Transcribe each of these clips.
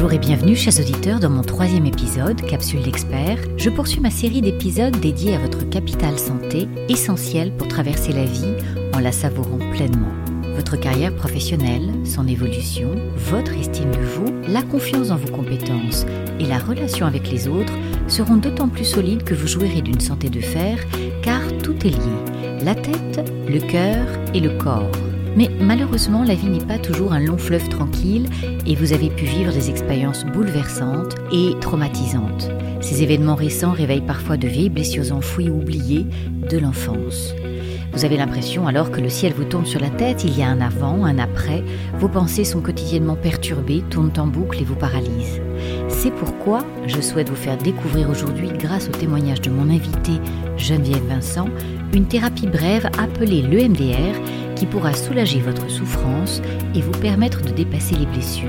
Bonjour et bienvenue, chers auditeurs, dans mon troisième épisode, Capsule d'expert. Je poursuis ma série d'épisodes dédiés à votre capital santé, essentiel pour traverser la vie en la savourant pleinement. Votre carrière professionnelle, son évolution, votre estime de vous, la confiance dans vos compétences et la relation avec les autres seront d'autant plus solides que vous jouirez d'une santé de fer, car tout est lié. La tête, le cœur et le corps. Mais malheureusement, la vie n'est pas toujours un long fleuve tranquille et vous avez pu vivre des expériences bouleversantes et traumatisantes. Ces événements récents réveillent parfois de vieilles blessures enfouies ou oubliées de l'enfance. Vous avez l'impression alors que le ciel vous tombe sur la tête, il y a un avant, un après, vos pensées sont quotidiennement perturbées, tournent en boucle et vous paralysent. C'est pourquoi je souhaite vous faire découvrir aujourd'hui, grâce au témoignage de mon invité Geneviève Vincent, une thérapie brève appelée l'EMDR qui pourra soulager votre souffrance et vous permettre de dépasser les blessures.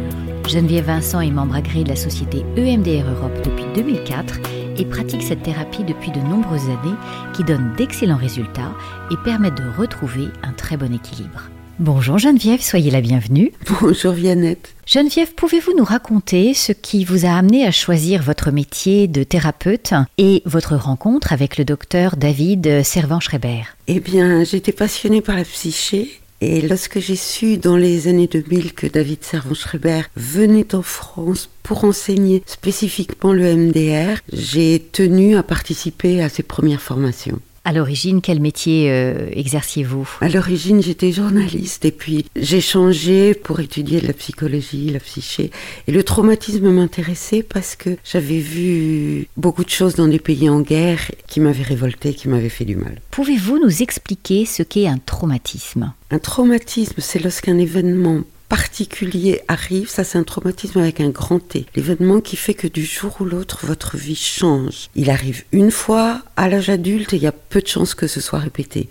Geneviève Vincent est membre agréé de la société EMDR Europe depuis 2004 et pratique cette thérapie depuis de nombreuses années qui donne d'excellents résultats et permet de retrouver un très bon équilibre. Bonjour Geneviève, soyez la bienvenue. Bonjour Viannette. Geneviève, pouvez-vous nous raconter ce qui vous a amené à choisir votre métier de thérapeute et votre rencontre avec le docteur David Servan-Schreiber? Eh bien, j'étais passionnée par la psyché et lorsque j'ai su dans les années 2000 que David Servan-Schreiber venait en France pour enseigner spécifiquement le MDR, j'ai tenu à participer à ses premières formations. À l'origine, quel métier euh, exerciez-vous? À l'origine, j'étais journaliste et puis j'ai changé pour étudier la psychologie, la psyché. Et le traumatisme m'intéressait parce que j'avais vu beaucoup de choses dans des pays en guerre qui m'avaient révolté, qui m'avaient fait du mal. Pouvez-vous nous expliquer ce qu'est un traumatisme? Un traumatisme, c'est lorsqu'un événement particulier arrive, ça c'est un traumatisme avec un grand T. L'événement qui fait que du jour ou l'autre, votre vie change. Il arrive une fois à l'âge adulte et il y a peu de chances que ce soit répété.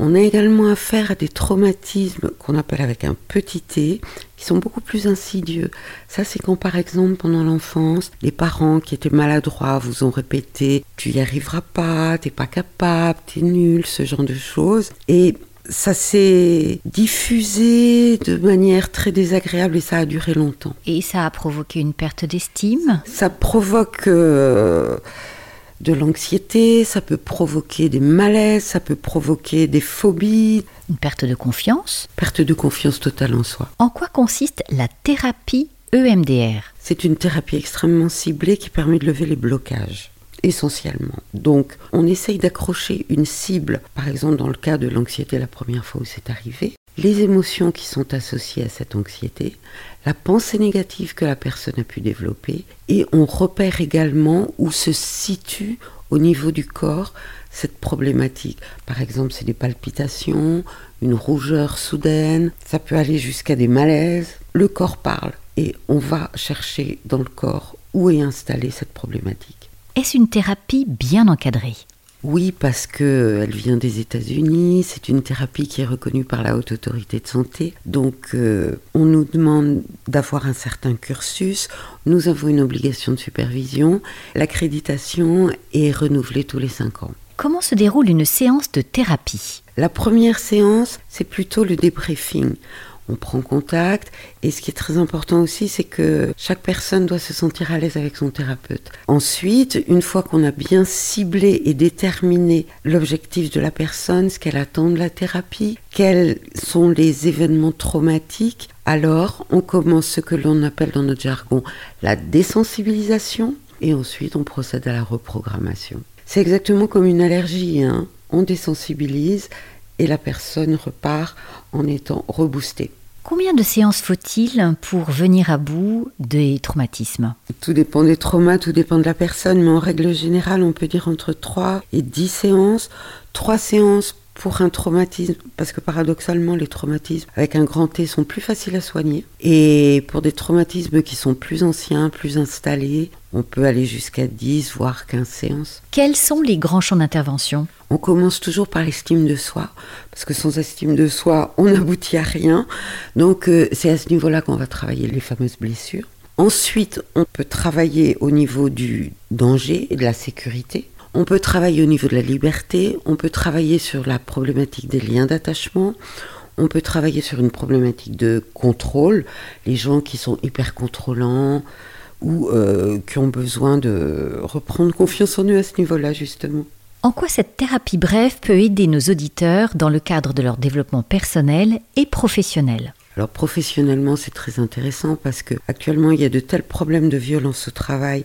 On a également affaire à des traumatismes qu'on appelle avec un petit t, qui sont beaucoup plus insidieux. Ça, c'est quand par exemple pendant l'enfance, les parents qui étaient maladroits vous ont répété tu y arriveras pas, t'es pas capable, t'es nul, ce genre de choses. Et ça s'est diffusé de manière très désagréable et ça a duré longtemps. Et ça a provoqué une perte d'estime? Ça provoque euh, de l'anxiété, ça peut provoquer des malaises, ça peut provoquer des phobies. Une perte de confiance? Perte de confiance totale en soi. En quoi consiste la thérapie EMDR C'est une thérapie extrêmement ciblée qui permet de lever les blocages essentiellement. Donc, on essaye d'accrocher une cible, par exemple dans le cas de l'anxiété la première fois où c'est arrivé, les émotions qui sont associées à cette anxiété, la pensée négative que la personne a pu développer, et on repère également où se situe au niveau du corps cette problématique. Par exemple, c'est des palpitations, une rougeur soudaine, ça peut aller jusqu'à des malaises. Le corps parle et on va chercher dans le corps où est installée cette problématique. Est-ce une thérapie bien encadrée? Oui, parce qu'elle vient des États-Unis, c'est une thérapie qui est reconnue par la Haute Autorité de Santé. Donc, euh, on nous demande d'avoir un certain cursus. Nous avons une obligation de supervision. L'accréditation est renouvelée tous les cinq ans. Comment se déroule une séance de thérapie? La première séance, c'est plutôt le débriefing on prend contact. Et ce qui est très important aussi, c'est que chaque personne doit se sentir à l'aise avec son thérapeute. Ensuite, une fois qu'on a bien ciblé et déterminé l'objectif de la personne, ce qu'elle attend de la thérapie, quels sont les événements traumatiques, alors on commence ce que l'on appelle dans notre jargon la désensibilisation et ensuite on procède à la reprogrammation. C'est exactement comme une allergie, hein. On désensibilise et la personne repart en étant reboostée. Combien de séances faut-il pour venir à bout des traumatismes? Tout dépend des traumas, tout dépend de la personne, mais en règle générale, on peut dire entre 3 et 10 séances. 3 séances pour un traumatisme, parce que paradoxalement, les traumatismes avec un grand T sont plus faciles à soigner. Et pour des traumatismes qui sont plus anciens, plus installés, on peut aller jusqu'à 10, voire 15 séances. Quels sont les grands champs d'intervention? On commence toujours par l'estime de soi, parce que sans estime de soi, on n'aboutit à rien. Donc euh, c'est à ce niveau-là qu'on va travailler les fameuses blessures. Ensuite, on peut travailler au niveau du danger et de la sécurité. On peut travailler au niveau de la liberté, on peut travailler sur la problématique des liens d'attachement, on peut travailler sur une problématique de contrôle, les gens qui sont hyper contrôlants, ou euh, qui ont besoin de reprendre confiance en eux à ce niveau-là, justement. En quoi cette thérapie brève peut aider nos auditeurs dans le cadre de leur développement personnel et professionnel? Alors professionnellement, c'est très intéressant parce que actuellement, il y a de tels problèmes de violence au travail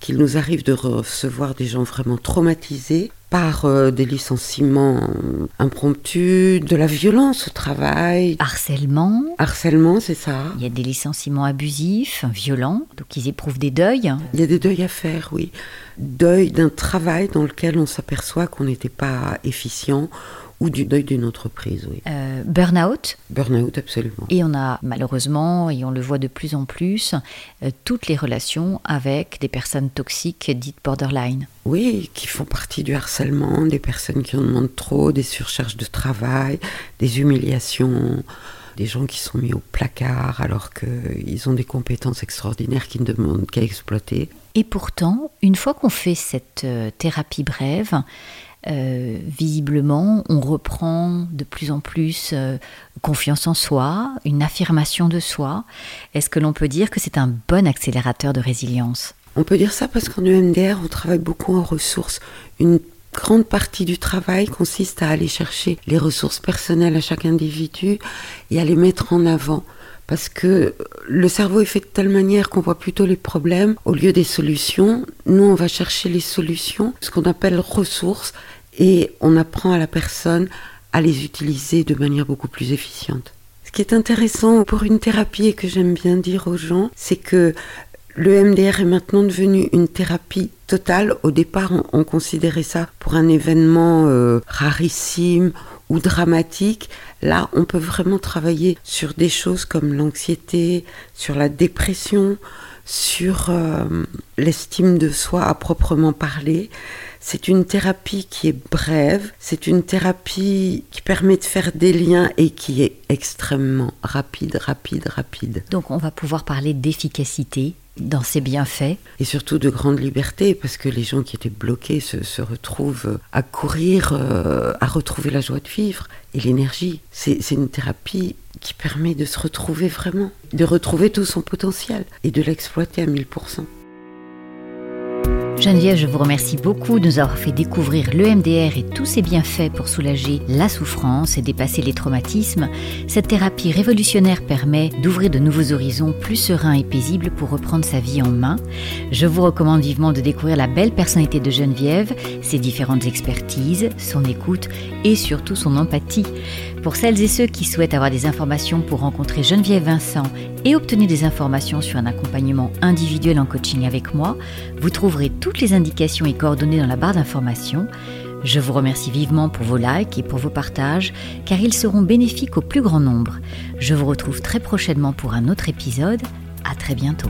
qu'il nous arrive de recevoir des gens vraiment traumatisés par euh, des licenciements impromptus, de la violence au travail. Harcèlement. Harcèlement, c'est ça. Il y a des licenciements abusifs, violents, donc ils éprouvent des deuils. Il y a des deuils à faire, oui. Deuil d'un travail dans lequel on s'aperçoit qu'on n'était pas efficient ou du deuil d'une entreprise, oui. Euh, burnout. Burnout, absolument. Et on a malheureusement, et on le voit de plus en plus, euh, toutes les relations avec des personnes toxiques dites borderline. Oui, qui font partie du harcèlement, des personnes qui en demandent trop, des surcharges de travail, des humiliations des gens qui sont mis au placard alors qu'ils ont des compétences extraordinaires qui ne demandent qu'à exploiter. Et pourtant, une fois qu'on fait cette euh, thérapie brève, euh, visiblement, on reprend de plus en plus euh, confiance en soi, une affirmation de soi. Est-ce que l'on peut dire que c'est un bon accélérateur de résilience? On peut dire ça parce qu'en EMDR, on travaille beaucoup en ressources. Une grande partie du travail consiste à aller chercher les ressources personnelles à chaque individu et à les mettre en avant. Parce que le cerveau est fait de telle manière qu'on voit plutôt les problèmes au lieu des solutions. Nous, on va chercher les solutions, ce qu'on appelle ressources, et on apprend à la personne à les utiliser de manière beaucoup plus efficiente. Ce qui est intéressant pour une thérapie et que j'aime bien dire aux gens, c'est que le MDR est maintenant devenu une thérapie totale. Au départ, on, considérait ça pour un événement euh, rarissime ou dramatique. Là, on peut vraiment travailler sur des choses comme l'anxiété, sur la dépression, sur euh, l'estime de soi à proprement parler. C'est une thérapie qui est brève, c'est une thérapie qui permet de faire des liens et qui est extrêmement rapide, rapide, rapide. Donc on va pouvoir parler d'efficacité dans ses bienfaits. Et surtout de grande liberté, parce que les gens qui étaient bloqués se, retrouvent à courir, euh, à retrouver la joie de vivre et l'énergie. C'est une thérapie qui permet de se retrouver vraiment, de retrouver tout son potentiel et de l'exploiter à 1000%. Geneviève, je vous remercie beaucoup de nous avoir fait découvrir l'EMDR et tous ses bienfaits pour soulager la souffrance et dépasser les traumatismes. Cette thérapie révolutionnaire permet d'ouvrir de nouveaux horizons plus sereins et paisibles pour reprendre sa vie en main. Je vous recommande vivement de découvrir la belle personnalité de Geneviève, ses différentes expertises, son écoute et surtout son empathie. Pour celles et ceux qui souhaitent avoir des informations pour rencontrer Geneviève Vincent et obtenir des informations sur un accompagnement individuel en coaching avec moi, vous trouverez toutes les indications et coordonnées dans la barre d'informations. Je vous remercie vivement pour vos likes et pour vos partages, car ils seront bénéfiques au plus grand nombre. Je vous retrouve très prochainement pour un autre épisode. À très bientôt.